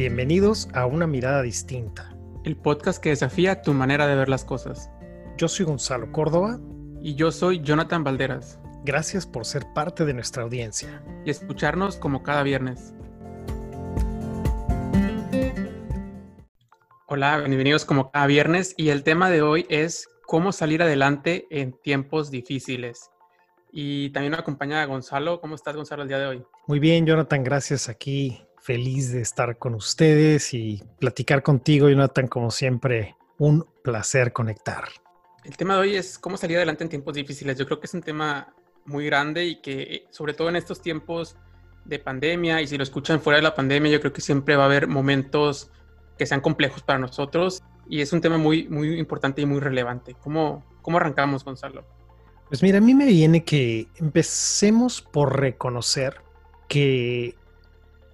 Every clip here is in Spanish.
Bienvenidos a Una Mirada Distinta. El podcast que desafía tu manera de ver las cosas. Yo soy Gonzalo Córdoba. Y yo soy Jonathan Valderas. Gracias por ser parte de nuestra audiencia. Y escucharnos como cada viernes. Hola, bienvenidos como cada viernes. Y el tema de hoy es cómo salir adelante en tiempos difíciles. Y también me acompaña Gonzalo. ¿Cómo estás, Gonzalo, el día de hoy? Muy bien, Jonathan, gracias. Aquí feliz de estar con ustedes y platicar contigo, Jonathan, como siempre, un placer conectar. El tema de hoy es cómo salir adelante en tiempos difíciles. Yo creo que es un tema muy grande y que sobre todo en estos tiempos de pandemia y si lo escuchan fuera de la pandemia, yo creo que siempre va a haber momentos que sean complejos para nosotros y es un tema muy, muy importante y muy relevante. ¿Cómo, cómo arrancamos, Gonzalo? Pues mira, a mí me viene que empecemos por reconocer que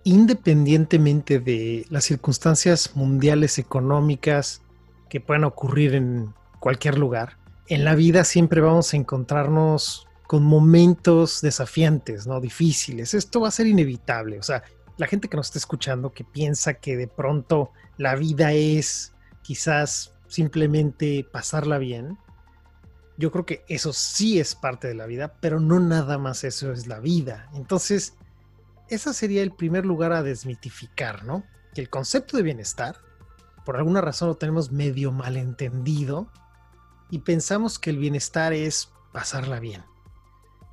independientemente de las circunstancias mundiales económicas que puedan ocurrir en cualquier lugar, en la vida siempre vamos a encontrarnos con momentos desafiantes, ¿no? Difíciles. Esto va a ser inevitable. O sea, la gente que nos está escuchando que piensa que de pronto la vida es quizás simplemente pasarla bien, yo creo que eso sí es parte de la vida, pero no nada más eso es la vida. Entonces, ese sería el primer lugar a desmitificar, ¿no? Que el concepto de bienestar, por alguna razón lo tenemos medio malentendido y pensamos que el bienestar es pasarla bien.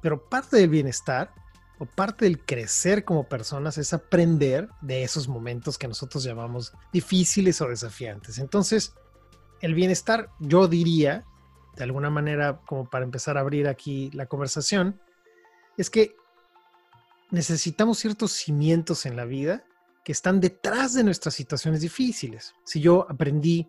Pero parte del bienestar o parte del crecer como personas es aprender de esos momentos que nosotros llamamos difíciles o desafiantes. Entonces, el bienestar, yo diría, de alguna manera, como para empezar a abrir aquí la conversación, es que necesitamos ciertos cimientos en la vida que están detrás de nuestras situaciones difíciles. Si yo aprendí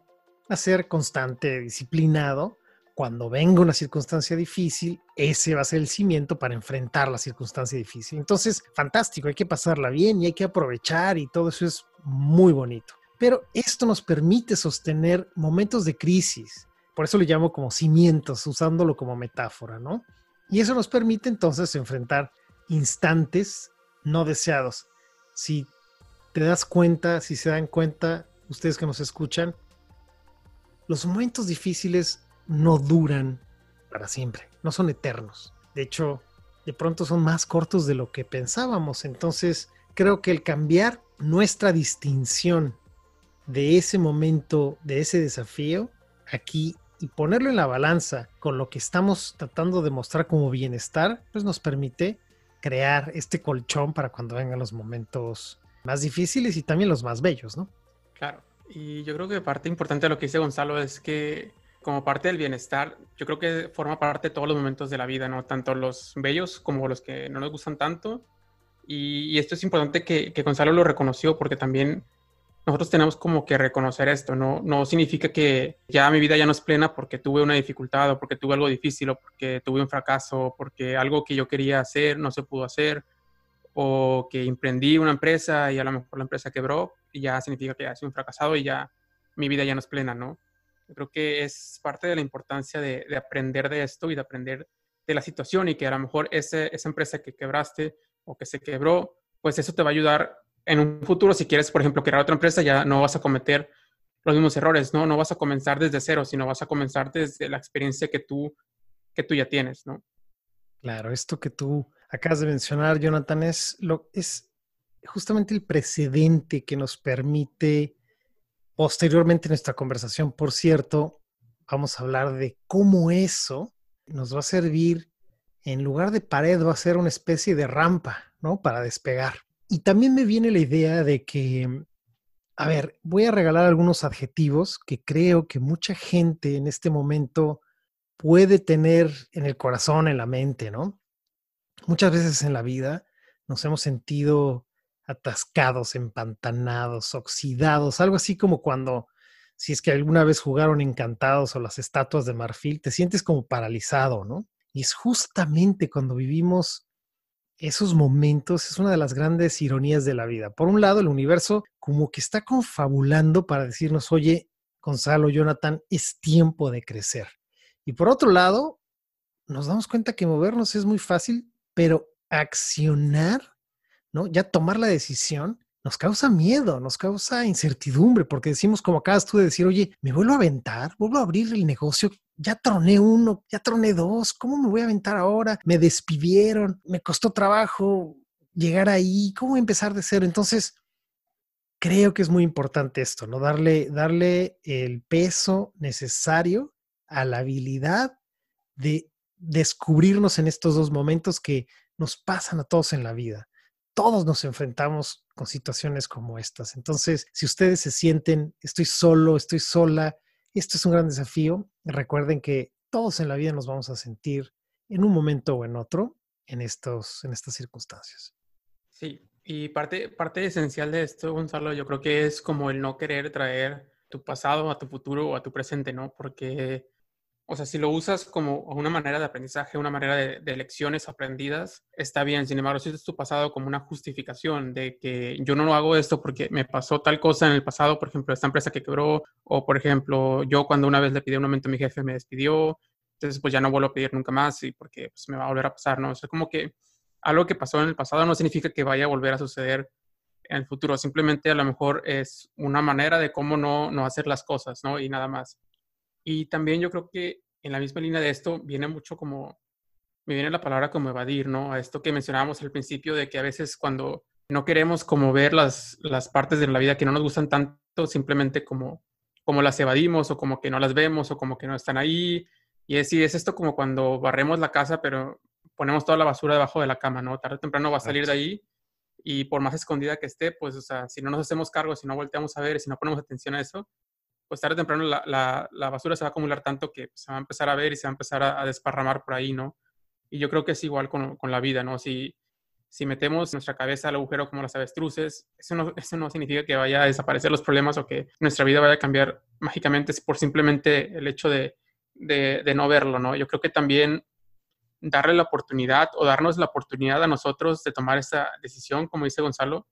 a ser constante, disciplinado, cuando venga una circunstancia difícil, ese va a ser el cimiento para enfrentar la circunstancia difícil. Entonces, fantástico, hay que pasarla bien y hay que aprovechar y todo eso es muy bonito. Pero esto nos permite sostener momentos de crisis. Por eso lo llamo como cimientos, usándolo como metáfora, ¿no? Y eso nos permite entonces enfrentar instantes no deseados. Si te das cuenta, si se dan cuenta, ustedes que nos escuchan, los momentos difíciles no duran para siempre, no son eternos. De hecho, de pronto son más cortos de lo que pensábamos. Entonces, creo que el cambiar nuestra distinción de ese momento, de ese desafío, aquí y ponerlo en la balanza con lo que estamos tratando de mostrar como bienestar, pues nos permite crear este colchón para cuando vengan los momentos más difíciles y también los más bellos, ¿no? Claro. Y yo creo que parte importante de lo que dice Gonzalo es que como parte del bienestar, yo creo que forma parte de todos los momentos de la vida, ¿no? Tanto los bellos como los que no nos gustan tanto. Y, esto es importante que, que, Gonzalo lo reconoció porque también nosotros tenemos como que reconocer esto, ¿no? No significa que ya mi vida ya no es plena porque tuve una dificultad o porque tuve algo difícil o porque tuve un fracaso o porque algo que yo quería hacer no se pudo hacer o que emprendí una empresa y a lo mejor la empresa quebró y ya significa que ya soy un fracasado y ya mi vida ya no es plena, ¿no? Yo creo que es parte de la importancia de, de aprender de esto y de aprender de la situación y que a lo mejor ese, esa empresa que quebraste o que se quebró, pues eso te va a ayudar en un futuro, si quieres, por ejemplo, crear otra empresa, ya no vas a cometer los mismos errores, ¿no? No vas a comenzar desde cero, sino vas a comenzar desde la experiencia que tú, que tú ya tienes, ¿no? Claro, esto que tú acabas de mencionar, Jonathan, es, lo, es justamente el precedente que nos permite posteriormente en nuestra conversación, por cierto, vamos a hablar de cómo eso nos va a servir, en lugar de pared, va a ser una especie de rampa, ¿no? Para despegar. Y también me viene la idea de que, a ver, voy a regalar algunos adjetivos que creo que mucha gente en este momento puede tener en el corazón, en la mente, ¿no? Muchas veces en la vida nos hemos sentido atascados, empantanados, oxidados, algo así como cuando, si es que alguna vez jugaron encantados o las estatuas de marfil, te sientes como paralizado, ¿no? Y es justamente cuando vivimos esos momentos es una de las grandes ironías de la vida. Por un lado, el universo como que está confabulando para decirnos, oye, Gonzalo, Jonathan, es tiempo de crecer. Y por otro lado, nos damos cuenta que movernos es muy fácil, pero accionar, ¿no? Ya tomar la decisión nos causa miedo, nos causa incertidumbre, porque decimos, como acabas tú de decir, oye, me vuelvo a aventar, vuelvo a abrir el negocio, ya troné uno, ya troné dos, ¿cómo me voy a aventar ahora? Me despidieron, me costó trabajo llegar ahí, ¿cómo empezar de cero? Entonces, creo que es muy importante esto, ¿no? Darle, darle el peso necesario a la habilidad de descubrirnos en estos dos momentos que nos pasan a todos en la vida. Todos nos enfrentamos con situaciones como estas. Entonces, si ustedes se sienten, estoy solo, estoy sola, esto es un gran desafío. Recuerden que todos en la vida nos vamos a sentir en un momento o en otro en, estos, en estas circunstancias. Sí, y parte, parte esencial de esto, Gonzalo, yo creo que es como el no querer traer tu pasado a tu futuro o a tu presente, ¿no? Porque o sea, si lo usas como una manera de aprendizaje, una manera de, lecciones aprendidas, está bien. Sin embargo, si es tu pasado como una justificación de que yo no lo hago esto porque me pasó tal cosa en el pasado, por ejemplo, esta empresa que quebró, o por ejemplo, yo cuando una vez le pedí un aumento a mi jefe me despidió, entonces pues ya no vuelvo a pedir nunca más y porque pues, me va a volver a pasar, ¿no? O sea, como que algo que pasó en el pasado no significa que vaya a volver a suceder en el futuro, simplemente a lo mejor es una manera de cómo no, no hacer las cosas, ¿no? Y nada más. Y también yo creo que en la misma línea de esto viene mucho como, me viene la palabra como evadir, ¿no? A esto que mencionábamos al principio de que a veces cuando no queremos como ver las, las partes de la vida que no nos gustan tanto, simplemente como, como las evadimos o como que no las vemos o como que no están ahí. Y es, es esto como cuando barremos la casa, pero ponemos toda la basura debajo de la cama, ¿no? Tarde o temprano va a salir de ahí y por más escondida que esté, pues, o sea, si no nos hacemos cargo, si no volteamos a ver, si no ponemos atención a eso, pues tarde o temprano la, la, basura se va a acumular tanto que se va a empezar a ver y se va a empezar a, desparramar por ahí, ¿no? Y yo creo que es igual con, con, la vida, ¿no? Si, si metemos nuestra cabeza al agujero como las avestruces, eso no, eso no significa que vaya a desaparecer los problemas o que nuestra vida vaya a cambiar mágicamente por simplemente el hecho de, de, de no verlo, ¿no? Yo creo que también darle la oportunidad o darnos la oportunidad a nosotros de tomar esa decisión, como dice Gonzalo,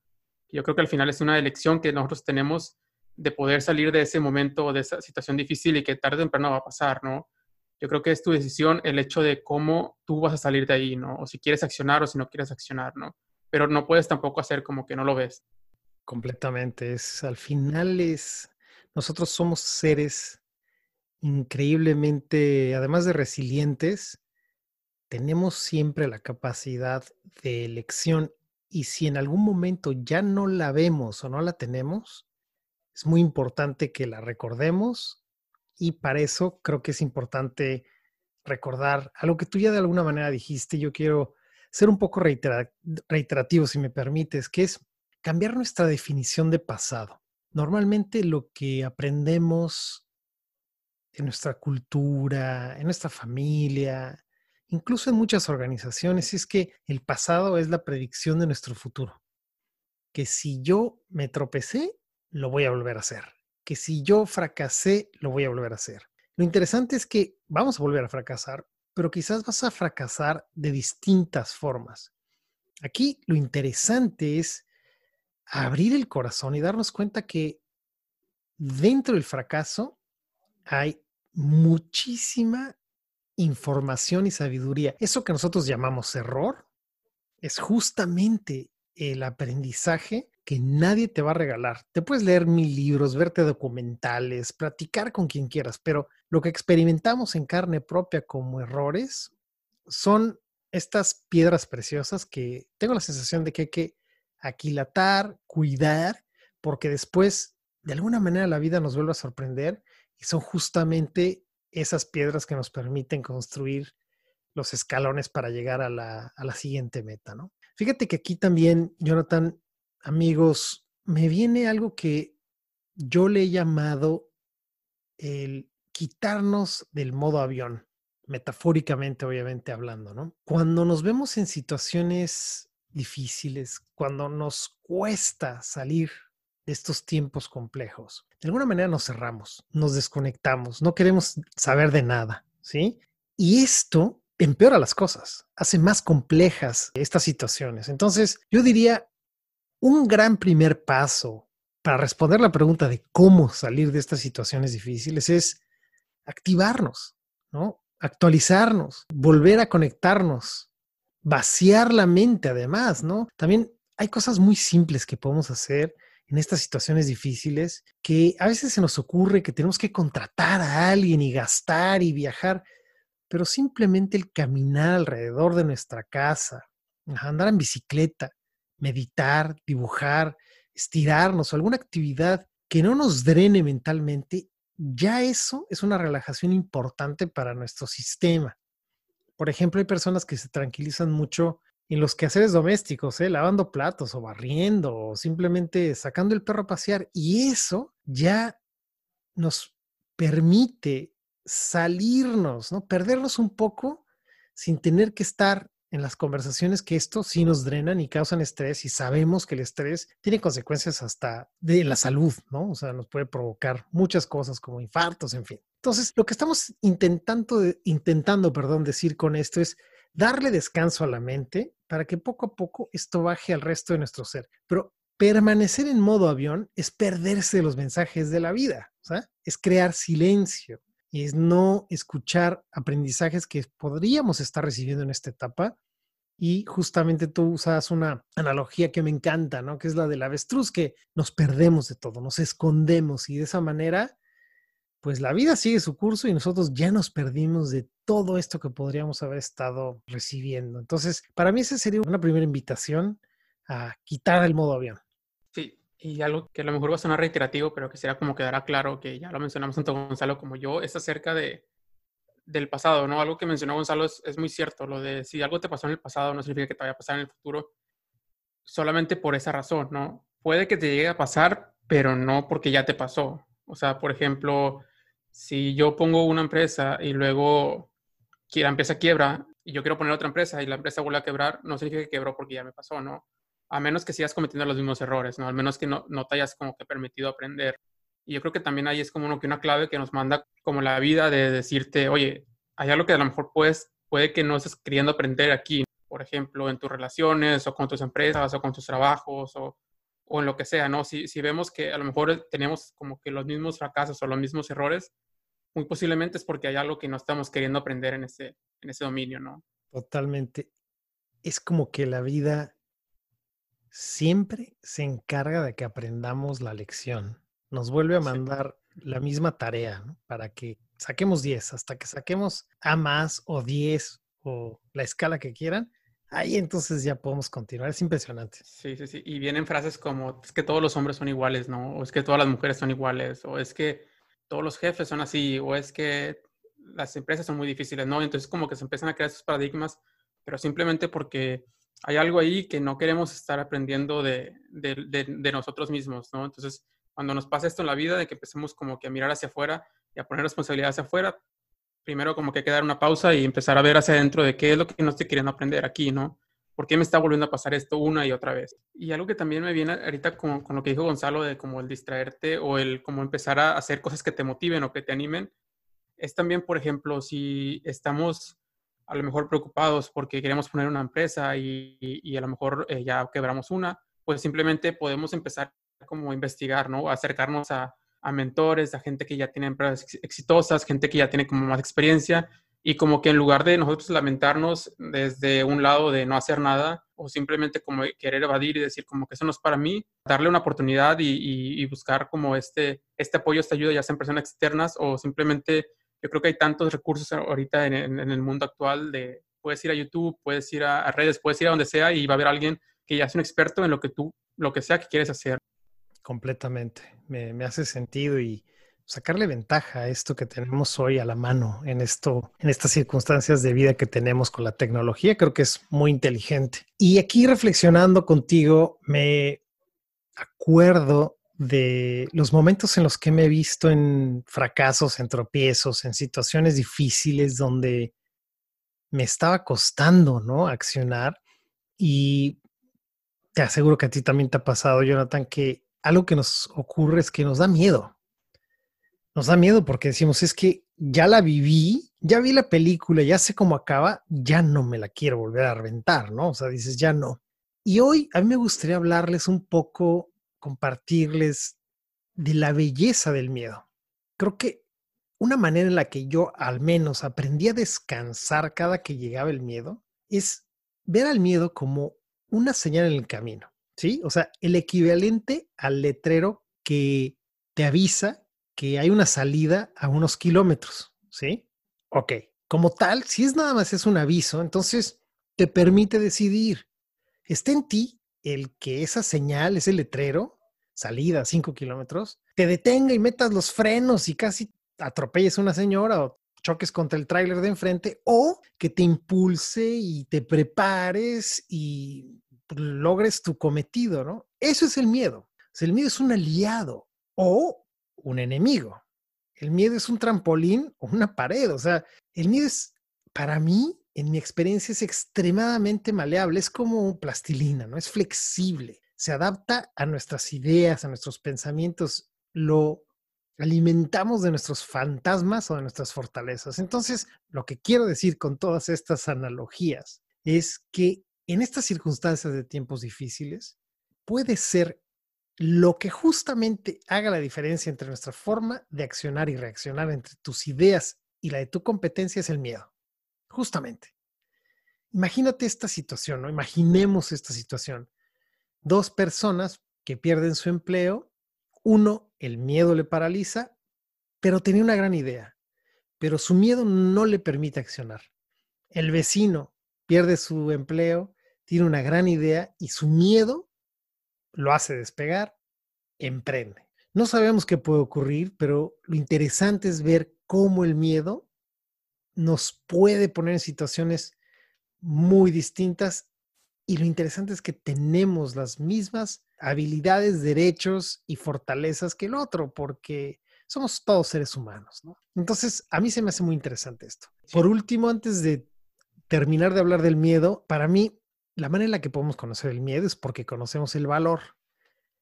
yo creo que al final es una elección que nosotros tenemos de poder salir de ese momento de esa situación difícil y que tarde o temprano va a pasar, ¿no? Yo creo que es tu decisión el hecho de cómo tú vas a salir de ahí, ¿no? O si quieres accionar o si no quieres accionar, ¿no? Pero no puedes tampoco hacer como que no lo ves. Completamente. Es, al final es, nosotros somos seres increíblemente, además de resilientes, tenemos siempre la capacidad de elección y si en algún momento ya no la vemos o no la tenemos, es muy importante que la recordemos y para eso creo que es importante recordar algo que tú ya de alguna manera dijiste. Yo quiero ser un poco reiterativo, si me permites, que es cambiar nuestra definición de pasado. Normalmente lo que aprendemos en nuestra cultura, en nuestra familia, incluso en muchas organizaciones, es que el pasado es la predicción de nuestro futuro. Que si yo me tropecé, lo voy a volver a hacer. Que si yo fracasé, lo voy a volver a hacer. Lo interesante es que vamos a volver a fracasar, pero quizás vas a fracasar de distintas formas. Aquí lo interesante es abrir el corazón y darnos cuenta que dentro del fracaso hay muchísima información y sabiduría. Eso que nosotros llamamos error es justamente el aprendizaje que nadie te va a regalar. Te puedes leer mil libros, verte documentales, platicar con quien quieras, pero lo que experimentamos en carne propia como errores son estas piedras preciosas que tengo la sensación de que hay que aquilatar, cuidar, porque después, de alguna manera, la vida nos vuelve a sorprender y son justamente esas piedras que nos permiten construir los escalones para llegar a la, a la siguiente meta, ¿no? Fíjate que aquí también, Jonathan, amigos, me viene algo que yo le he llamado el quitarnos del modo avión, metafóricamente, obviamente hablando, ¿no? Cuando nos vemos en situaciones difíciles, cuando nos cuesta salir de estos tiempos complejos, de alguna manera nos cerramos, nos desconectamos, no queremos saber de nada, ¿sí? Y esto empeora las cosas, hace más complejas estas situaciones. Entonces, yo diría, un gran primer paso para responder la pregunta de cómo salir de estas situaciones difíciles es activarnos, ¿no? Actualizarnos, volver a conectarnos, vaciar la mente además, ¿no? También hay cosas muy simples que podemos hacer en estas situaciones difíciles que a veces se nos ocurre que tenemos que contratar a alguien y gastar y viajar, pero simplemente el caminar alrededor de nuestra casa, andar en bicicleta, meditar, dibujar, estirarnos o alguna actividad que no nos drene mentalmente, ya eso es una relajación importante para nuestro sistema. Por ejemplo, hay personas que se tranquilizan mucho en los quehaceres domésticos, ¿eh? lavando platos o barriendo o simplemente sacando el perro a pasear. Y eso ya nos permite salirnos, ¿no? Perdernos un poco sin tener que estar en las conversaciones que esto sí nos drenan y causan estrés y sabemos que el estrés tiene consecuencias hasta de la salud, ¿no? O sea, nos puede provocar muchas cosas como infartos, en fin. Entonces, lo que estamos intentando, intentando, perdón, decir con esto es darle descanso a la mente para que poco a poco esto baje al resto de nuestro ser. Pero permanecer en modo avión es perderse de los mensajes de la vida, ¿sabes? es crear silencio es no escuchar aprendizajes que podríamos estar recibiendo en esta etapa. Y justamente tú usas una analogía que me encanta, ¿no? Que es la del avestruz, que nos perdemos de todo, nos escondemos y de esa manera pues la vida sigue su curso y nosotros ya nos perdimos de todo esto que podríamos haber estado recibiendo. Entonces, para mí esa sería una primera invitación a quitar el modo avión. Y algo que a lo mejor va a sonar reiterativo, pero que será como quedará claro, que ya lo mencionamos tanto Gonzalo como yo, es acerca de, del pasado, ¿no? Algo que mencionó Gonzalo es, es muy cierto, lo de si algo te pasó en el pasado no significa que te vaya a pasar en el futuro, solamente por esa razón, ¿no? Puede que te llegue a pasar, pero no porque ya te pasó. O sea, por ejemplo, si yo pongo una empresa y luego la empresa quiebra y yo quiero poner otra empresa y la empresa vuelve a quebrar, no significa que quebró porque ya me pasó, ¿no? A menos que sigas cometiendo los mismos errores, ¿no? Al menos que no, no te hayas como que permitido aprender. Y yo creo que también ahí es como uno, que una clave que nos manda como la vida de decirte, oye, hay algo que a lo mejor puedes, puede que no estés queriendo aprender aquí, por ejemplo, en tus relaciones o con tus empresas o con tus trabajos o, o en lo que sea, ¿no? Si, si vemos que a lo mejor tenemos como que los mismos fracasos o los mismos errores, muy posiblemente es porque hay algo que no estamos queriendo aprender en ese, en ese dominio, ¿no? Totalmente. Es como que la vida siempre se encarga de que aprendamos la lección. Nos vuelve a mandar la misma tarea ¿no? para que saquemos 10, hasta que saquemos A más o 10 o la escala que quieran. Ahí entonces ya podemos continuar. Es impresionante. Sí, sí, sí. Y vienen frases como, es que todos los hombres son iguales, ¿no? O es que todas las mujeres son iguales, o es que todos los jefes son así, o es que las empresas son muy difíciles, ¿no? Entonces como que se empiezan a crear esos paradigmas, pero simplemente porque hay algo ahí que no queremos estar aprendiendo de, nosotros mismos, ¿no? Entonces, cuando nos pasa esto en la vida, de que empecemos como que a mirar hacia afuera y a poner responsabilidad hacia afuera, primero como que hay que dar una pausa y empezar a ver hacia adentro de qué es lo que no estoy queriendo aprender aquí, ¿no? ¿Por qué me está volviendo a pasar esto una y otra vez? Y algo que también me viene ahorita con, con, lo que dijo Gonzalo de como el distraerte o el como empezar a hacer cosas que te motiven o que te animen, es también, por ejemplo, si estamos a lo mejor preocupados porque queremos poner una empresa y, y, a lo mejor eh, ya quebramos una, pues simplemente podemos empezar como a investigar, ¿no? Acercarnos a, a mentores, a gente que ya tiene empresas exitosas, gente que ya tiene como más experiencia y como que en lugar de nosotros lamentarnos desde un lado de no hacer nada o simplemente como querer evadir y decir como que eso no es para mí, darle una oportunidad y, buscar como este, este apoyo, esta ayuda, ya sea en personas externas o simplemente, yo creo que hay tantos recursos ahorita en, el mundo actual de, puedes ir a YouTube, puedes ir a, redes, puedes ir a donde sea y va a haber alguien que ya es un experto en lo que tú, lo que sea que quieres hacer. Completamente, me, me hace sentido y sacarle ventaja a esto que tenemos hoy a la mano en esto, en estas circunstancias de vida que tenemos con la tecnología, creo que es muy inteligente. Y aquí reflexionando contigo, me acuerdo de los momentos en los que me he visto en fracasos, en tropiezos, en situaciones difíciles donde me estaba costando, ¿no? Accionar. Y te aseguro que a ti también te ha pasado, Jonathan, que algo que nos ocurre es que nos da miedo nos da miedo porque decimos, es que ya la viví, ya vi la película, ya sé cómo acaba, ya no me la quiero volver a reventar, ¿no? O sea, dices, ya no. Y hoy a mí me gustaría hablarles un poco, compartirles de la belleza del miedo. Creo que una manera en la que yo al menos aprendí a descansar cada que llegaba el miedo es ver al miedo como una señal en el camino. ¿sí? O sea, el equivalente al letrero que te avisa que hay una salida a unos kilómetros, ¿sí? Ok, como tal, si es nada más es un aviso, entonces te permite decidir. Está en ti el que esa señal, ese letrero, salida a 5 kilómetros, te detenga y metas los frenos y casi atropelles a una señora o choques contra el tráiler de enfrente o que te impulse y te prepares y logres tu cometido, ¿no? Eso es el miedo. el miedo es un aliado o un enemigo. El miedo es un trampolín o una pared. O sea, el miedo es, para mí, en mi experiencia, es extremadamente maleable. Es como plastilina, ¿no? Es flexible. Se adapta a nuestras ideas, a nuestros pensamientos. Lo alimentamos de nuestros fantasmas o de nuestras fortalezas. Entonces, lo que quiero decir con todas estas analogías es que en estas circunstancias de tiempos difíciles, puede ser lo que justamente haga la diferencia entre nuestra forma de accionar y reaccionar, entre tus ideas y la de tu competencia, es el miedo. Justamente. Imagínate esta situación, ¿no? Imaginemos esta situación. Dos personas que pierden su empleo, uno, el miedo le paraliza, pero tenía una gran idea, pero su miedo no le permite accionar. El vecino pierde su empleo, tiene una gran idea y su miedo lo hace despegar, emprende. No sabemos qué puede ocurrir, pero lo interesante es ver cómo el miedo nos puede poner en situaciones muy distintas y lo interesante es que tenemos las mismas habilidades, derechos y fortalezas que el otro, porque somos todos seres humanos, Entonces, a mí se me hace muy interesante esto. Por último, antes de terminar de hablar del miedo, para mí, la manera en la que podemos conocer el miedo es porque conocemos el valor.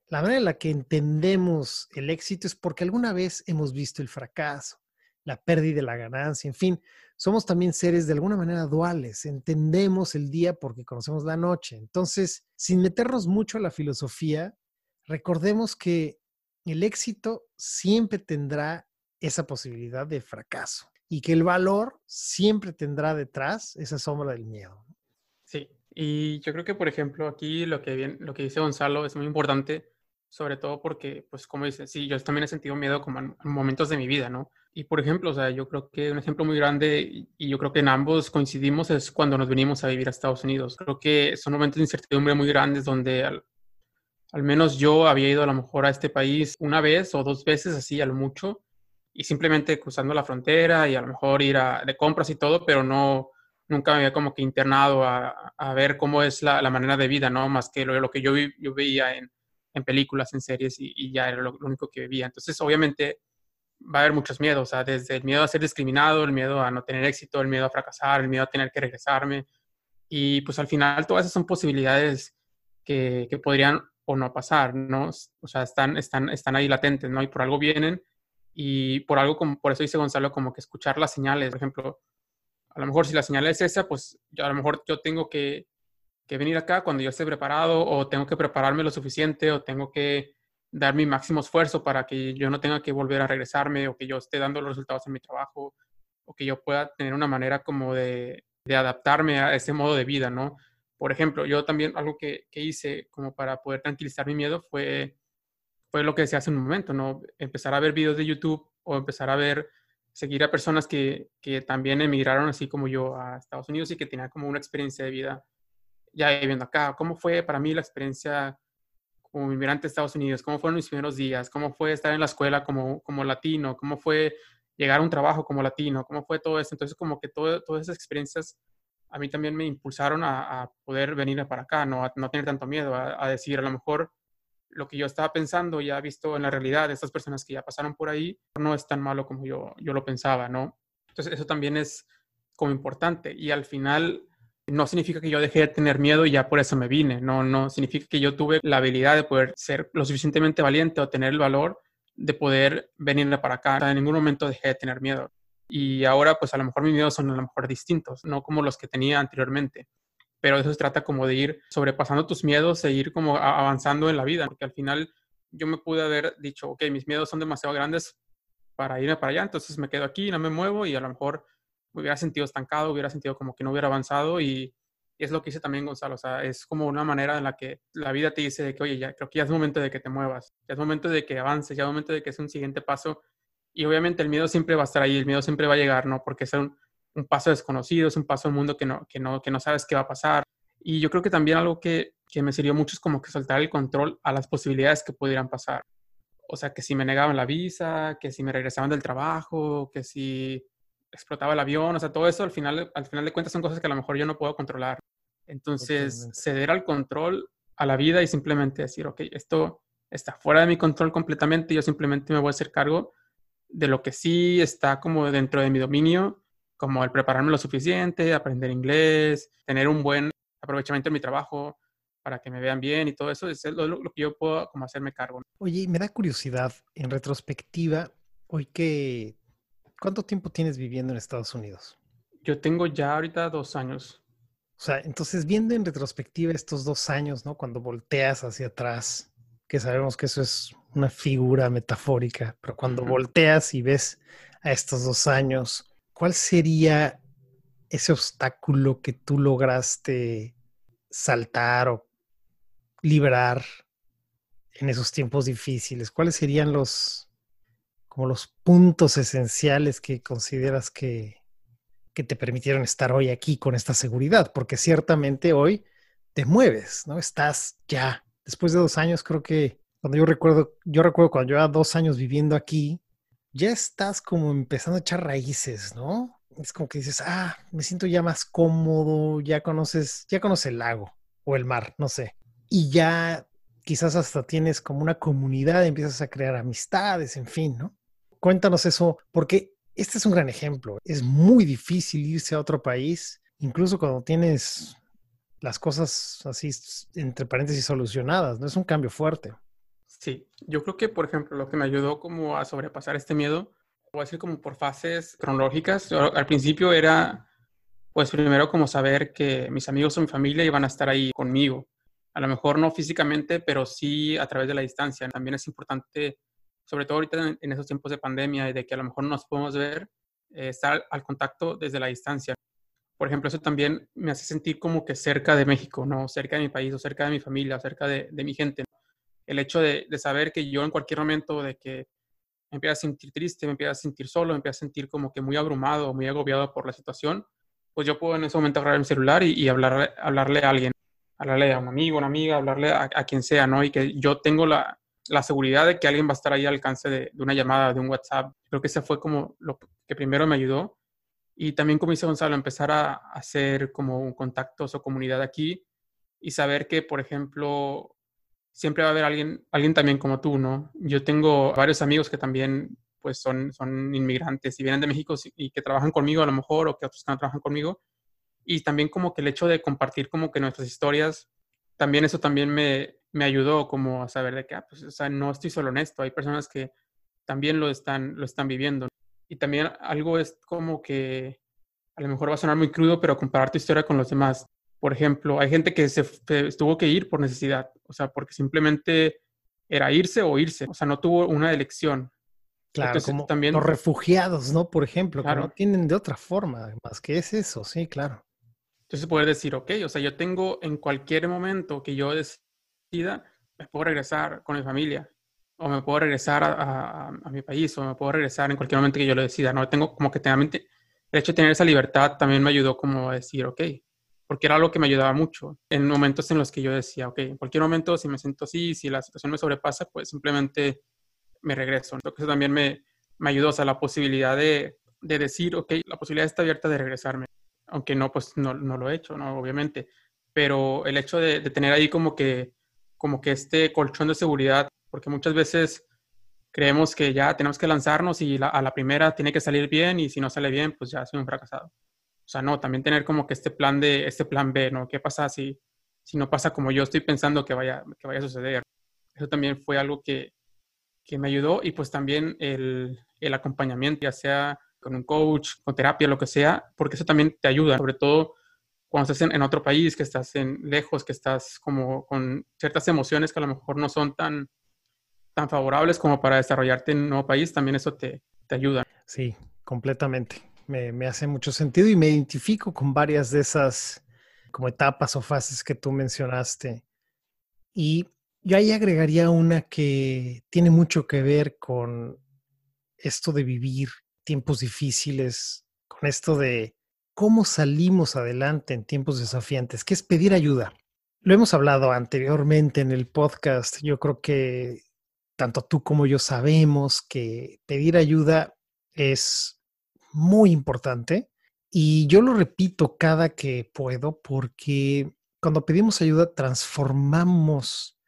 La manera en la que entendemos el éxito es porque alguna vez hemos visto el fracaso, la pérdida de la ganancia, en fin, somos también seres de alguna manera duales, entendemos el día porque conocemos la noche. Entonces, sin meternos mucho a la filosofía, recordemos que el éxito siempre tendrá esa posibilidad de fracaso y que el valor siempre tendrá detrás esa sombra del miedo. Sí, y yo creo que, por ejemplo, aquí lo que, bien, lo que dice Gonzalo es muy importante, sobre todo porque, pues, como dice, sí, yo también he sentido miedo como en, momentos de mi vida, ¿no? Y, por ejemplo, o sea, yo creo que un ejemplo muy grande, y yo creo que en ambos coincidimos, es cuando nos venimos a vivir a Estados Unidos. Creo que son momentos de incertidumbre muy grandes donde al, al menos yo había ido a lo mejor a este país una vez o dos veces, así a lo mucho, y simplemente cruzando la frontera y a lo mejor ir a, de compras y todo, pero no, nunca me había como que internado a, a ver cómo es la, la, manera de vida, ¿no? Más que lo, lo que yo, yo veía en, en, películas, en series y, y ya era lo, único que vivía. Entonces, obviamente, va a haber muchos miedos, o sea, desde el miedo a ser discriminado, el miedo a no tener éxito, el miedo a fracasar, el miedo a tener que regresarme. Y pues al final todas esas son posibilidades que, que podrían o no pasar, ¿no? O sea, están, están, están ahí latentes, ¿no? Y por algo vienen y por algo como, por eso dice Gonzalo, como que escuchar las señales, por ejemplo, a lo mejor si la señal es esa, pues a lo mejor yo tengo que, que venir acá cuando yo esté preparado o tengo que prepararme lo suficiente o tengo que dar mi máximo esfuerzo para que yo no tenga que volver a regresarme o que yo esté dando los resultados en mi trabajo o que yo pueda tener una manera como de, adaptarme a ese modo de vida, ¿no? Por ejemplo, yo también algo que, que hice como para poder tranquilizar mi miedo fue fue lo que decía hace un momento, ¿no? Empezar a ver videos de YouTube o empezar a ver, seguir a personas que, que también emigraron así como yo a Estados Unidos y que tenían como una experiencia de vida ya viviendo acá. ¿Cómo fue para mí la experiencia como inmigrante a Estados Unidos? ¿Cómo fueron mis primeros días? ¿Cómo fue estar en la escuela como, como latino? ¿Cómo fue llegar a un trabajo como latino? ¿Cómo fue todo eso? Entonces, como que todo, todas esas experiencias a mí también me impulsaron a, a poder venir para acá, ¿no? A no tener tanto miedo, a, a decir, a lo mejor lo que yo estaba pensando, ya visto en la realidad de estas personas que ya pasaron por ahí, no es tan malo como yo, yo lo pensaba, ¿no? Entonces eso también es como importante y al final no significa que yo dejé de tener miedo y ya por eso me vine, no, no significa que yo tuve la habilidad de poder ser lo suficientemente valiente o tener el valor de poder venirme para acá. En ningún momento dejé de tener miedo. Y ahora pues a lo mejor mis miedos son a lo mejor distintos, no como los que tenía anteriormente pero eso se trata como de ir sobrepasando tus miedos e ir como avanzando en la vida, porque al final yo me pude haber dicho, ok, mis miedos son demasiado grandes para irme para allá, entonces me quedo aquí, no me muevo y a lo mejor me hubiera sentido estancado, hubiera sentido como que no hubiera avanzado y, es lo que dice también Gonzalo, o sea, es como una manera en la que la vida te dice que, oye, ya creo que ya es momento de que te muevas, ya es momento de que avances, ya es momento de que es un siguiente paso. Y obviamente el miedo siempre va a estar ahí, el miedo siempre va a llegar, ¿no? Porque es un, un paso desconocido, es un paso al mundo que no, que, no, que no sabes qué va a pasar. Y yo creo que también algo que, que me sirvió mucho es como que soltar el control a las posibilidades que pudieran pasar. O sea, que si me negaban la visa, que si me regresaban del trabajo, que si explotaba el avión, o sea, todo eso al final, al final de cuentas son cosas que a lo mejor yo no puedo controlar. Entonces, ceder al control a la vida y simplemente decir, ok, esto está fuera de mi control completamente, yo simplemente me voy a hacer cargo de lo que sí está como dentro de mi dominio, como el prepararme lo suficiente, aprender inglés, tener un buen aprovechamiento en mi trabajo para que me vean bien y todo eso, es lo, lo que yo puedo como hacerme cargo. Oye, me da curiosidad, en retrospectiva, hoy que ¿Cuánto tiempo tienes viviendo en Estados Unidos? Yo tengo ya ahorita dos años. O sea, entonces viendo en retrospectiva estos dos años, ¿no? Cuando volteas hacia atrás, que sabemos que eso es una figura metafórica, pero cuando volteas y ves a estos dos años, ¿cuál sería ese obstáculo que tú lograste saltar o liberar en esos tiempos difíciles? ¿Cuáles serían los, como los puntos esenciales que consideras que, que te permitieron estar hoy aquí con esta seguridad? Porque ciertamente hoy te mueves, ¿no? Estás ya, después de dos años, creo que cuando yo recuerdo, yo recuerdo cuando llevaba dos años viviendo aquí, ya estás como empezando a echar raíces, ¿no? Es como que dices, ah, me siento ya más cómodo, ya conoces, ya conoces el lago o el mar, no sé. Y ya quizás hasta tienes como una comunidad, empiezas a crear amistades, en fin, ¿no? Cuéntanos eso, porque este es un gran ejemplo. Es muy difícil irse a otro país, incluso cuando tienes las cosas así, entre paréntesis, solucionadas, ¿no? Es un cambio fuerte. Sí, yo creo que, por ejemplo, lo que me ayudó como a sobrepasar este miedo, voy a decir como por fases cronológicas. Al principio era, pues primero como saber que mis amigos o mi familia iban a estar ahí conmigo. A lo mejor no físicamente, pero sí a través de la distancia. También es importante sobre todo ahorita en, esos tiempos de pandemia y de que a lo mejor no nos podemos ver, eh, estar al contacto desde la distancia. Por ejemplo, eso también me hace sentir como que cerca de México, ¿no? Cerca de mi país o cerca de mi familia, o cerca de, mi gente. El hecho de, saber que yo en cualquier momento de que me empiezo a sentir triste, me empiezo a sentir solo, me empiezo a sentir como que muy abrumado, muy agobiado por la situación, pues yo puedo en ese momento agarrar mi celular y, hablar, hablarle a alguien, hablarle a un amigo, una amiga, hablarle a, a, quien sea, ¿no? Y que yo tengo la, la seguridad de que alguien va a estar ahí al alcance de, una llamada, de un WhatsApp. Creo que ese fue como lo que primero me ayudó. Y también, como dice Gonzalo, empezar a hacer como contactos o comunidad aquí y saber que, por ejemplo, siempre va a haber alguien, alguien también como tú, ¿no? Yo tengo varios amigos que también pues son, son inmigrantes y vienen de México y que trabajan conmigo a lo mejor o que otros que no trabajan conmigo. Y también como que el hecho de compartir como que nuestras historias, también eso también me, me ayudó como a saber de que, ah, pues, o sea, no estoy solo en esto, hay personas que también lo están, lo están viviendo. Y también algo es como que a lo mejor va a sonar muy crudo, pero comparar tu historia con los demás. Por ejemplo, hay gente que se tuvo que ir por necesidad, o sea, porque simplemente era irse o irse, o sea, no tuvo una elección. Claro, como también... los refugiados, ¿no? Por ejemplo, que no tienen de otra forma, más que es eso, sí, claro. Entonces poder decir, ok, o sea, yo tengo en cualquier momento que yo me puedo regresar con mi familia, o me puedo regresar a, mi país, o me puedo regresar en cualquier momento que yo lo decida, ¿no? Tengo como que tener, el hecho de tener esa libertad también me ayudó como a decir, ok, porque era algo que me ayudaba mucho en momentos en los que yo decía, ok, en cualquier momento si me siento así, si la situación me sobrepasa, pues simplemente me regreso. Entonces eso también me, me ayudó, o sea, la posibilidad de, de decir, ok, la posibilidad está abierta de regresarme, aunque no, pues no, lo he hecho, ¿no? Obviamente, pero el hecho de, de tener ahí como que como que este colchón de seguridad, porque muchas veces creemos que ya tenemos que lanzarnos y a la primera tiene que salir bien y si no sale bien, pues ya soy un fracasado. O sea, no, también tener como que este plan de, este plan B, ¿no? ¿Qué pasa si, si no pasa como yo estoy pensando que vaya, que vaya a suceder? Eso también fue algo que, que me ayudó y pues también el, el acompañamiento, ya sea con un coach, con terapia, lo que sea, porque eso también te ayuda, sobre todo cuando estás en, otro país, que estás en, lejos, que estás como con ciertas emociones que a lo mejor no son tan, tan favorables como para desarrollarte en un nuevo país, también eso te, te ayuda. Sí, completamente. Me, me, hace mucho sentido y me identifico con varias de esas como etapas o fases que tú mencionaste. Y yo ahí agregaría una que tiene mucho que ver con esto de vivir tiempos difíciles, con esto de cómo salimos adelante en tiempos desafiantes, que es pedir ayuda. Lo hemos hablado anteriormente en el podcast. Yo creo que tanto tú como yo sabemos que pedir ayuda es muy importante y yo lo repito cada que puedo porque cuando pedimos ayuda transformamos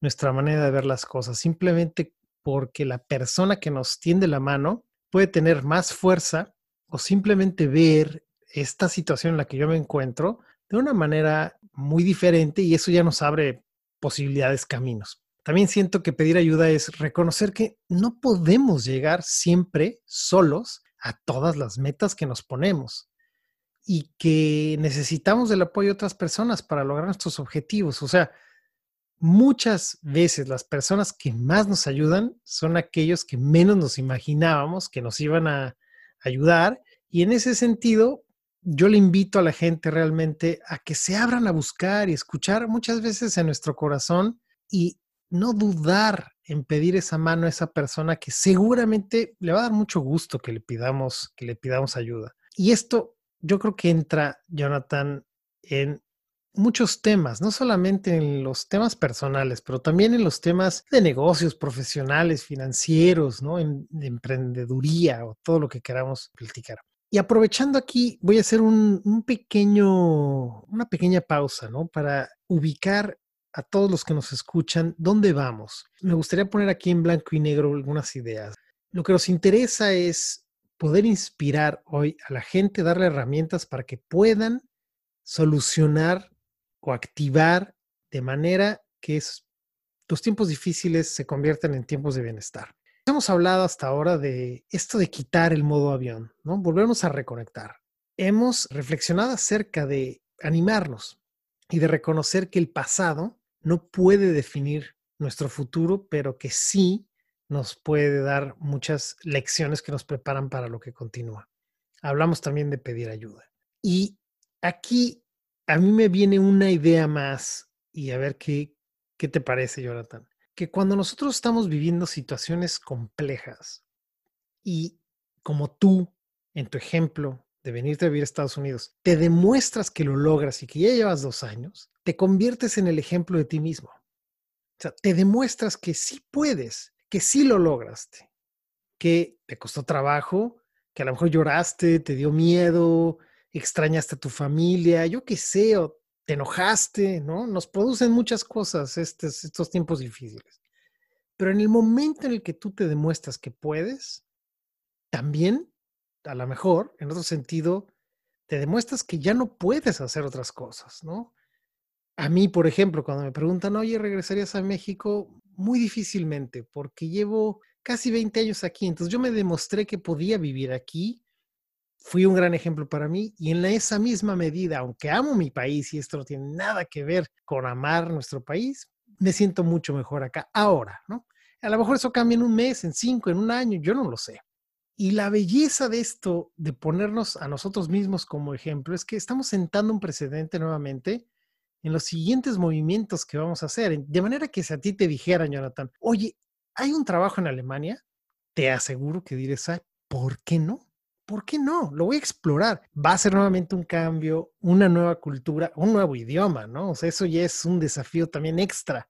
nuestra manera de ver las cosas, simplemente porque la persona que nos tiende la mano puede tener más fuerza o simplemente ver esta situación en la que yo me encuentro de una manera muy diferente y eso ya nos abre posibilidades, caminos. También siento que pedir ayuda es reconocer que no podemos llegar siempre solos a todas las metas que nos ponemos y que necesitamos del apoyo de otras personas para lograr nuestros objetivos. O sea, muchas veces las personas que más nos ayudan son aquellos que menos nos imaginábamos que nos iban a ayudar. Y en ese sentido, yo le invito a la gente realmente a que se abran a buscar y escuchar muchas veces en nuestro corazón y no dudar en pedir esa mano a esa persona que seguramente le va a dar mucho gusto que le pidamos, que le pidamos ayuda. Y esto yo creo que entra, Jonathan, en muchos temas, no solamente en los temas personales, pero también en los temas de negocios profesionales, financieros, ¿no? En, de emprendeduría o todo lo que queramos platicar. Y aprovechando aquí, voy a hacer un, un pequeño, una pequeña pausa, ¿no? Para ubicar a todos los que nos escuchan, ¿dónde vamos? Me gustaría poner aquí en blanco y negro algunas ideas. Lo que nos interesa es poder inspirar hoy a la gente, darle herramientas para que puedan solucionar o activar de manera que los tiempos difíciles se conviertan en tiempos de bienestar. Hemos hablado hasta ahora de esto de quitar el modo avión, ¿no? Volvernos a reconectar. Hemos reflexionado acerca de animarnos y de reconocer que el pasado no puede definir nuestro futuro, pero que sí nos puede dar muchas lecciones que nos preparan para lo que continúa. Hablamos también de pedir ayuda. Y aquí a mí me viene una idea más y a ver qué, qué te parece, Jonathan. Que cuando nosotros estamos viviendo situaciones complejas y como tú, en tu ejemplo de venirte a vivir a Estados Unidos, te demuestras que lo logras y que ya llevas dos años, te conviertes en el ejemplo de ti mismo. O sea, te demuestras que sí puedes, que sí lo lograste, que te costó trabajo, que a lo mejor lloraste, te dio miedo, extrañaste a tu familia, yo qué sé, o te enojaste, ¿no? Nos producen muchas cosas estos, estos tiempos difíciles. Pero en el momento en el que tú te demuestras que puedes, también, a lo mejor, en otro sentido, te demuestras que ya no puedes hacer otras cosas, ¿no? A mí, por ejemplo, cuando me preguntan, oye, ¿regresarías a México? Muy difícilmente, porque llevo casi 20 años aquí, entonces yo me demostré que podía vivir aquí, fui un gran ejemplo para mí y en esa misma medida, aunque amo mi país y esto no tiene nada que ver con amar nuestro país, me siento mucho mejor acá ahora, ¿no? A lo mejor eso cambia en un mes, en cinco, en un año, yo no lo sé. Y la belleza de esto, de ponernos a nosotros mismos como ejemplo, es que estamos sentando un precedente nuevamente en los siguientes movimientos que vamos a hacer. De manera que si a ti te dijeran, Jonathan, oye, hay un trabajo en Alemania, te aseguro que dirás, ¿por qué no? ¿Por qué no? Lo voy a explorar. Va a ser nuevamente un cambio, una nueva cultura, un nuevo idioma, ¿no? O sea, eso ya es un desafío también extra.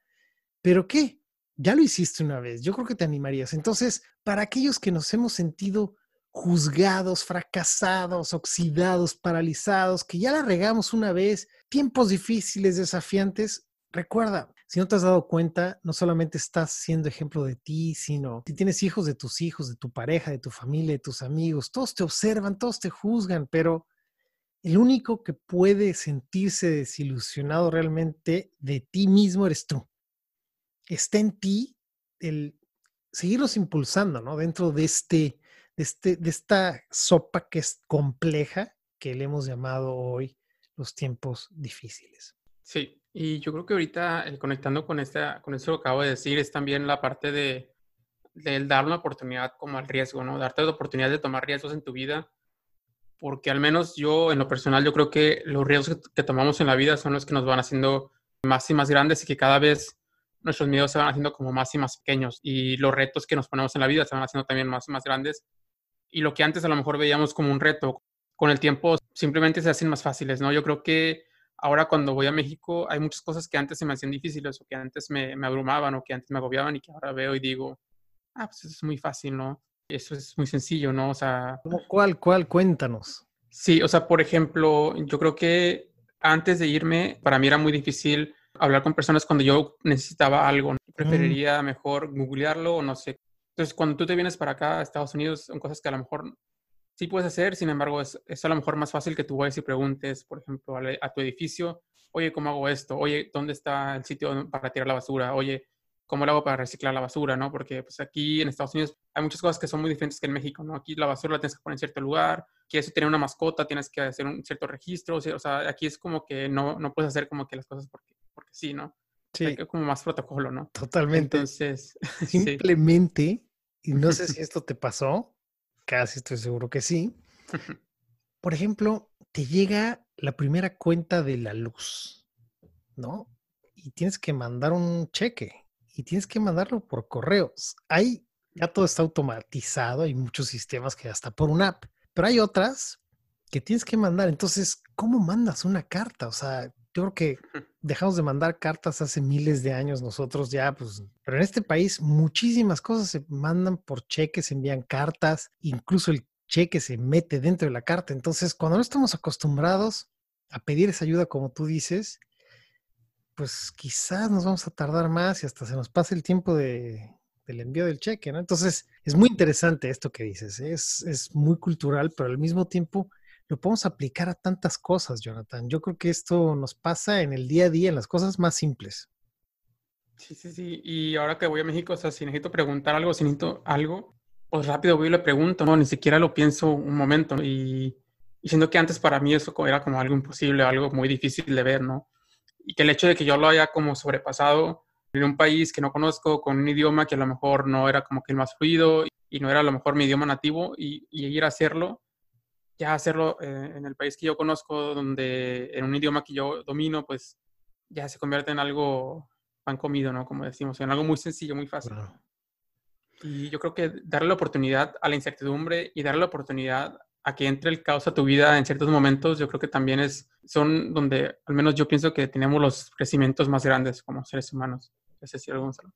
¿Pero qué? Ya lo hiciste una vez. Yo creo que te animarías. Entonces, para aquellos que nos hemos sentido juzgados, fracasados, oxidados, paralizados, que ya la regamos una vez, tiempos difíciles, desafiantes, recuerda, si no te has dado cuenta, no solamente estás siendo ejemplo de ti, sino si tienes hijos de tus hijos, de tu pareja, de tu familia, de tus amigos, todos te observan, todos te juzgan, pero el único que puede sentirse desilusionado realmente de ti mismo eres tú. Está en ti el seguirlos impulsando, ¿no? Dentro de este este, de esta sopa que es compleja, que le hemos llamado hoy los tiempos difíciles. Sí, y yo creo que ahorita el conectando con, esta, con esto que acabo de decir es también la parte de, de dar una oportunidad como al riesgo, ¿no? Darte la oportunidad de tomar riesgos en tu vida porque al menos yo, en lo personal, yo creo que los riesgos que, tomamos en la vida son los que nos van haciendo más y más grandes y que cada vez nuestros miedos se van haciendo como más y más pequeños y los retos que nos ponemos en la vida se van haciendo también más y más grandes. Y lo que antes a lo mejor veíamos como un reto, con el tiempo simplemente se hacen más fáciles, ¿no? Yo creo que ahora cuando voy a México hay muchas cosas que antes se me hacían difíciles o que antes me, me abrumaban o que antes me agobiaban y que ahora veo y digo, ah, pues es muy fácil, ¿no? Eso es muy sencillo, ¿no? O sea... ¿Cuál, cuál? Cuéntanos. Sí, o sea, por ejemplo, yo creo que antes de irme, para mí era muy difícil hablar con personas cuando yo necesitaba algo. Mm. Preferiría mejor googlearlo o no sé. Entonces, cuando tú te vienes para acá a Estados Unidos, son cosas que a lo mejor sí puedes hacer, sin embargo, es, es a lo mejor más fácil que tú vayas y preguntes, por ejemplo, a, a tu edificio, oye, ¿cómo hago esto? Oye, ¿dónde está el sitio para tirar la basura? Oye, ¿cómo lo hago para reciclar la basura, no? Porque pues aquí en Estados Unidos hay muchas cosas que son muy diferentes que en México, ¿no? Aquí la basura la tienes que poner en cierto lugar, quieres tener una mascota, tienes que hacer un cierto registro, o sea, aquí es como que no, no puedes hacer como que las cosas porque, porque sí, ¿no? Sí. Hay como más protocolo, ¿no? Totalmente. Entonces, simplemente, y no sé si esto te pasó, casi estoy seguro que sí. Por ejemplo, te llega la primera cuenta de la luz, ¿no? Y tienes que mandar un cheque y tienes que mandarlo por correos. Hay, ya todo está automatizado, hay muchos sistemas que hasta por una app, pero hay otras que tienes que mandar. Entonces, ¿cómo mandas una carta? O sea, yo creo que dejamos de mandar cartas hace miles de años nosotros ya, pues, pero en este país muchísimas cosas se mandan por cheques, se envían cartas, incluso el cheque se mete dentro de la carta. Entonces, cuando no estamos acostumbrados a pedir esa ayuda, como tú dices, pues quizás nos vamos a tardar más y hasta se nos pase el tiempo de, del envío del cheque, ¿no? Entonces, es muy interesante esto que dices, ¿eh? es, es muy cultural, pero al mismo tiempo lo podemos aplicar a tantas cosas, Jonathan. Yo creo que esto nos pasa en el día a día, en las cosas más simples. Sí, sí, sí. Y ahora que voy a México, o sea, si necesito preguntar algo, si necesito algo, pues rápido voy y le pregunto, ¿no? Ni siquiera lo pienso un momento. Y, y siendo que antes para mí eso era como algo imposible, algo muy difícil de ver, ¿no? y que el hecho de que yo lo haya como sobrepasado en un país que no conozco, con un idioma que a lo mejor no era como que el más fluido y no era a lo mejor mi idioma nativo y, ir a hacerlo, ya hacerlo eh, en el país que yo conozco, donde en un idioma que yo domino, pues ya se convierte en algo pan comido, ¿no? Como decimos, en algo muy sencillo, muy fácil. Y yo creo que darle la oportunidad a la incertidumbre y darle la oportunidad a que entre el caos a tu vida en ciertos momentos, yo creo que también es, son donde al menos yo pienso que tenemos los crecimientos más grandes como seres humanos. Es decir, Gonzalo.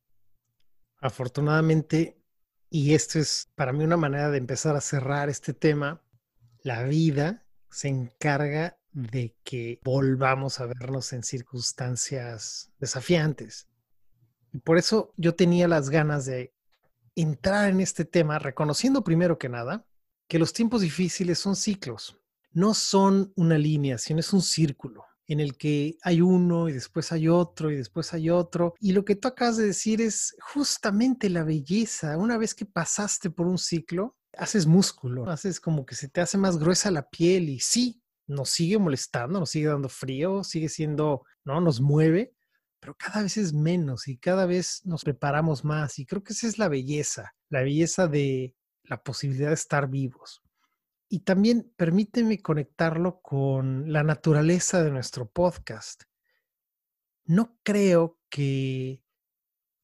Afortunadamente, y esto es para mí una manera de empezar a cerrar este tema, la vida se encarga de que volvamos a vernos en circunstancias desafiantes. Y por eso yo tenía las ganas de entrar en este tema reconociendo primero que nada que los tiempos difíciles son ciclos, no son una línea, sino es un círculo en el que hay uno y después hay otro y después hay otro. Y lo que tú acabas de decir es justamente la belleza. Una vez que pasaste por un ciclo, haces músculo, haces como que se te hace más gruesa la piel y sí, nos sigue molestando, nos sigue dando frío, sigue siendo, ¿no? Nos mueve, pero cada vez es menos y cada vez nos preparamos más. Y creo que esa es la belleza, la belleza de la posibilidad de estar vivos. Y también permíteme conectarlo con la naturaleza de nuestro podcast. No creo que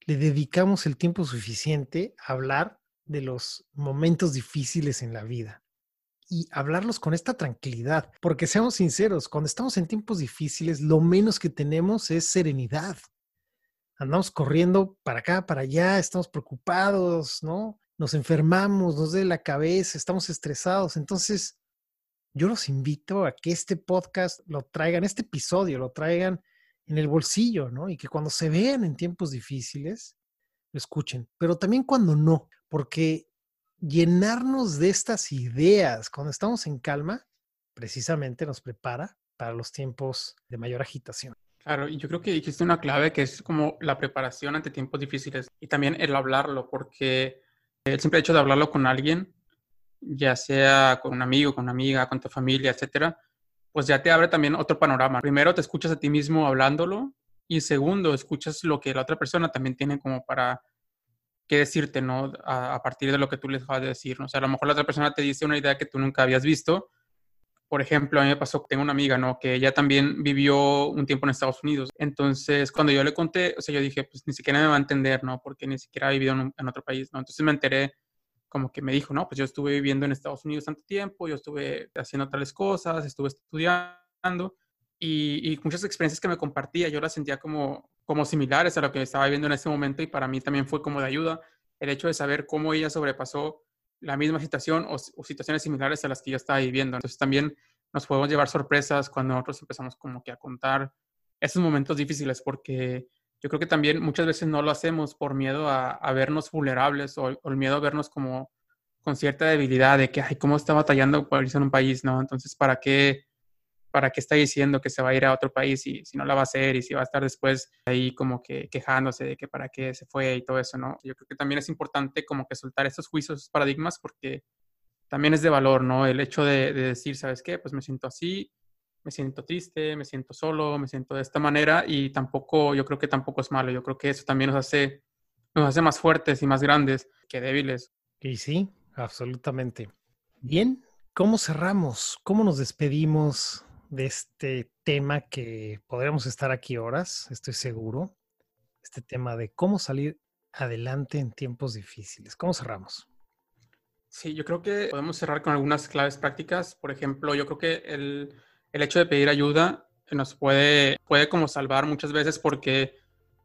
le dedicamos el tiempo suficiente a hablar de los momentos difíciles en la vida y hablarlos con esta tranquilidad, porque seamos sinceros, cuando estamos en tiempos difíciles, lo menos que tenemos es serenidad. Andamos corriendo para acá, para allá, estamos preocupados, ¿no? nos enfermamos, nos duele la cabeza, estamos estresados. Entonces, yo los invito a que este podcast lo traigan, este episodio lo traigan en el bolsillo, ¿no? Y que cuando se vean en tiempos difíciles, lo escuchen, pero también cuando no, porque llenarnos de estas ideas cuando estamos en calma, precisamente nos prepara para los tiempos de mayor agitación. Claro, y yo creo que dijiste una clave que es como la preparación ante tiempos difíciles y también el hablarlo, porque el simple hecho de hablarlo con alguien, ya sea con un amigo, con una amiga, con tu familia, etcétera, pues ya te abre también otro panorama. Primero te escuchas a ti mismo hablándolo y segundo, escuchas lo que la otra persona también tiene como para qué decirte, ¿no? A, partir de lo que tú les vas a decir, ¿no? O sea, a lo mejor la otra persona te dice una idea que tú nunca habías visto Por ejemplo, a mí me pasó, tengo una amiga, ¿no? Que ella también vivió un tiempo en Estados Unidos. Entonces, cuando yo le conté, o sea, yo dije, pues ni siquiera me va a entender, ¿no? Porque ni siquiera ha vivido en, en otro país, ¿no? Entonces me enteré como que me dijo, no, pues yo estuve viviendo en Estados Unidos tanto tiempo, yo estuve haciendo tales cosas, estuve estudiando y, muchas experiencias que me compartía, yo las sentía como, como similares a lo que estaba viviendo en ese momento y para mí también fue como de ayuda el hecho de saber cómo ella sobrepasó la misma situación o, situaciones similares a las que yo estaba viviendo. Entonces también nos podemos llevar sorpresas cuando nosotros empezamos como que a contar esos momentos difíciles porque yo creo que también muchas veces no lo hacemos por miedo a, vernos vulnerables o, el miedo a vernos como con cierta debilidad de que, ay, ¿cómo está batallando por irse a un país? ¿no? Entonces, ¿para qué, ¿para qué está diciendo que se va a ir a otro país y si no la va a hacer y si va a estar después ahí como que quejándose de que para qué se fue y todo eso, ¿no? Yo creo que también es importante como que soltar estos juicios, estos paradigmas, porque también es de valor, ¿no? El hecho de, de decir, ¿sabes qué? Pues me siento así, me siento triste, me siento solo, me siento de esta manera y tampoco, yo creo que tampoco es malo, yo creo que eso también nos hace, nos hace más fuertes y más grandes que débiles. Y sí, absolutamente. Bien, ¿cómo cerramos? ¿Cómo nos despedimos de este tema que podríamos estar aquí horas, estoy seguro? Este tema de cómo salir adelante en tiempos difíciles. ¿Cómo cerramos? Sí, yo creo que podemos cerrar con algunas claves prácticas. Por ejemplo, yo creo que el, el hecho de pedir ayuda nos puede, puede como salvar muchas veces porque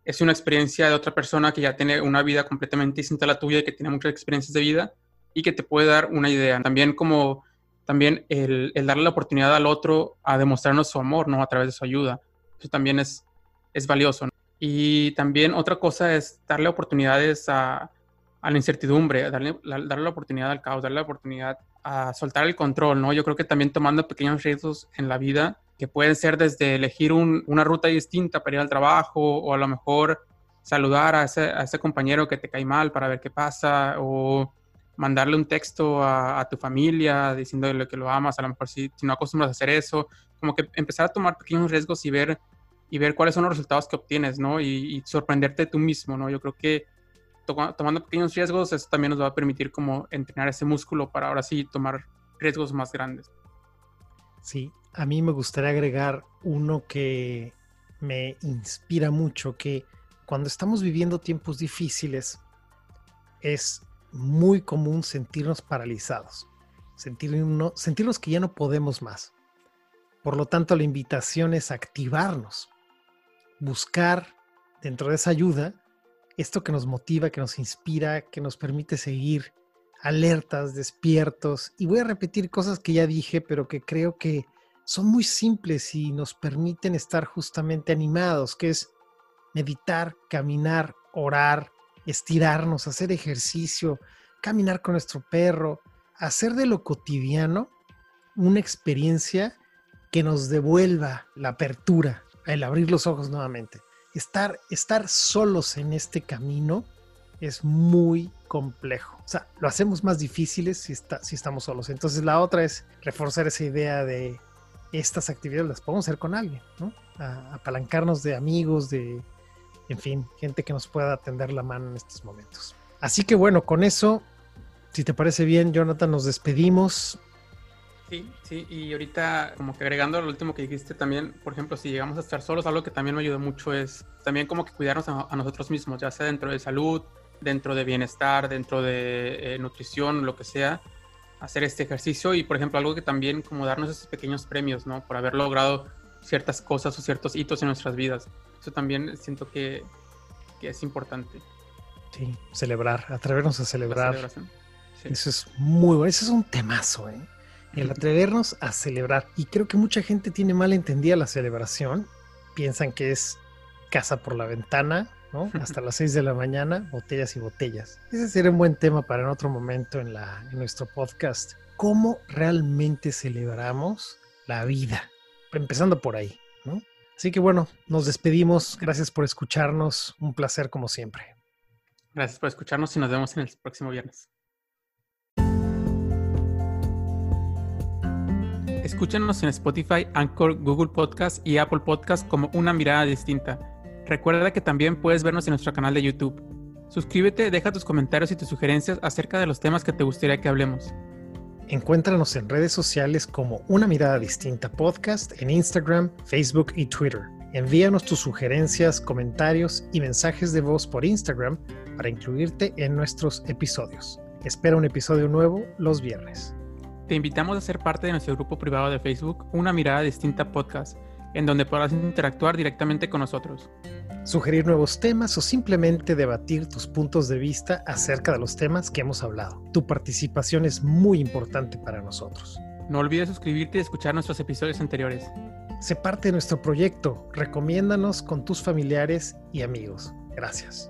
es una experiencia de otra persona que ya tiene una vida completamente distinta a la tuya y que tiene muchas experiencias de vida y que te puede dar una idea. También como también el, darle la oportunidad al otro a demostrarnos su amor, ¿no? A través de su ayuda. Eso también es, es valioso. Y también otra cosa es darle oportunidades a, la incertidumbre, darle, darle la oportunidad al caos, darle la oportunidad a soltar el control, ¿no? Yo creo que también tomando pequeños riesgos en la vida, que pueden ser desde elegir una ruta distinta para ir al trabajo o a lo mejor saludar a ese, a ese compañero que te cae mal para ver qué pasa o mandarle un texto a, tu familia diciéndole que lo amas, a lo mejor si, no acostumbras a hacer eso, como que empezar a tomar pequeños riesgos y ver, y ver cuáles son los resultados que obtienes, ¿no? Y, y sorprenderte tú mismo, ¿no? Yo creo que tomando pequeños riesgos, eso también nos va a permitir como entrenar ese músculo para ahora sí tomar riesgos más grandes. Sí, a mí me gustaría agregar uno que me inspira mucho, que cuando estamos viviendo tiempos difíciles es muy común sentirnos paralizados, sentirnos, que ya no podemos más. Por lo tanto, la invitación es activarnos, buscar dentro de esa ayuda esto que nos motiva, que nos inspira, que nos permite seguir alertas, despiertos. Y voy a repetir cosas que ya dije, pero que creo que son muy simples y nos permiten estar justamente animados, que es meditar, caminar, orar, estirarnos, hacer ejercicio, caminar con nuestro perro, hacer de lo cotidiano una experiencia que nos devuelva la apertura, el abrir los ojos nuevamente estar, estar solos en este camino es muy complejo. O sea, lo hacemos más difíciles si, está, si estamos solos. Entonces la otra es reforzar esa idea de estas actividades las podemos hacer con alguien, ¿no? apalancarnos de amigos, de, en fin, gente que nos pueda tender la mano en estos momentos. Así que bueno, con eso, si te parece bien, Jonathan, nos despedimos. Sí, sí, y ahorita como que agregando lo último que dijiste también, por ejemplo, si llegamos a estar solos, algo que también me ayudó mucho es también como que cuidarnos a, nosotros mismos, ya sea dentro de salud, dentro de bienestar, dentro de eh, nutrición, lo que sea, hacer este ejercicio y, por ejemplo, algo que también como darnos esos pequeños premios, ¿no? Por haber logrado ciertas cosas o ciertos hitos en nuestras vidas. Eso también siento que, que es importante. Sí, celebrar, atrevernos a celebrar. Eso es muy bueno, eso es un temazo, ¿eh? el atrevernos a celebrar. Y creo que mucha gente tiene mal entendida la celebración. Piensan que es casa por la ventana, ¿no? Hasta las 6 de la mañana, botellas y botellas. Ese sería un buen tema para en otro momento en, la, en nuestro podcast. ¿Cómo realmente celebramos la vida? Empezando por ahí. Así que bueno, nos despedimos. Gracias por escucharnos. Un placer como siempre. Gracias por escucharnos y nos vemos en el próximo viernes. Escúchanos en Spotify, Anchor, Google Podcast y Apple Podcast como una mirada distinta. Recuerda que también puedes vernos en nuestro canal de YouTube. Suscríbete, deja tus comentarios y tus sugerencias acerca de los temas que te gustaría que hablemos. Encuéntranos en redes sociales como Una Mirada Distinta Podcast en Instagram, Facebook y Twitter. Envíanos tus sugerencias, comentarios y mensajes de voz por Instagram para incluirte en nuestros episodios. Espera un episodio nuevo los viernes. Te invitamos a ser parte de nuestro grupo privado de Facebook, Una Mirada Distinta Podcast, en donde podrás interactuar directamente con nosotros. Sugerir nuevos temas o simplemente debatir tus puntos de vista acerca de los temas que hemos hablado. Tu participación es muy importante para nosotros. No olvides suscribirte y escuchar nuestros episodios anteriores. Sé parte de nuestro proyecto. Recomiéndanos con tus familiares y amigos. Gracias.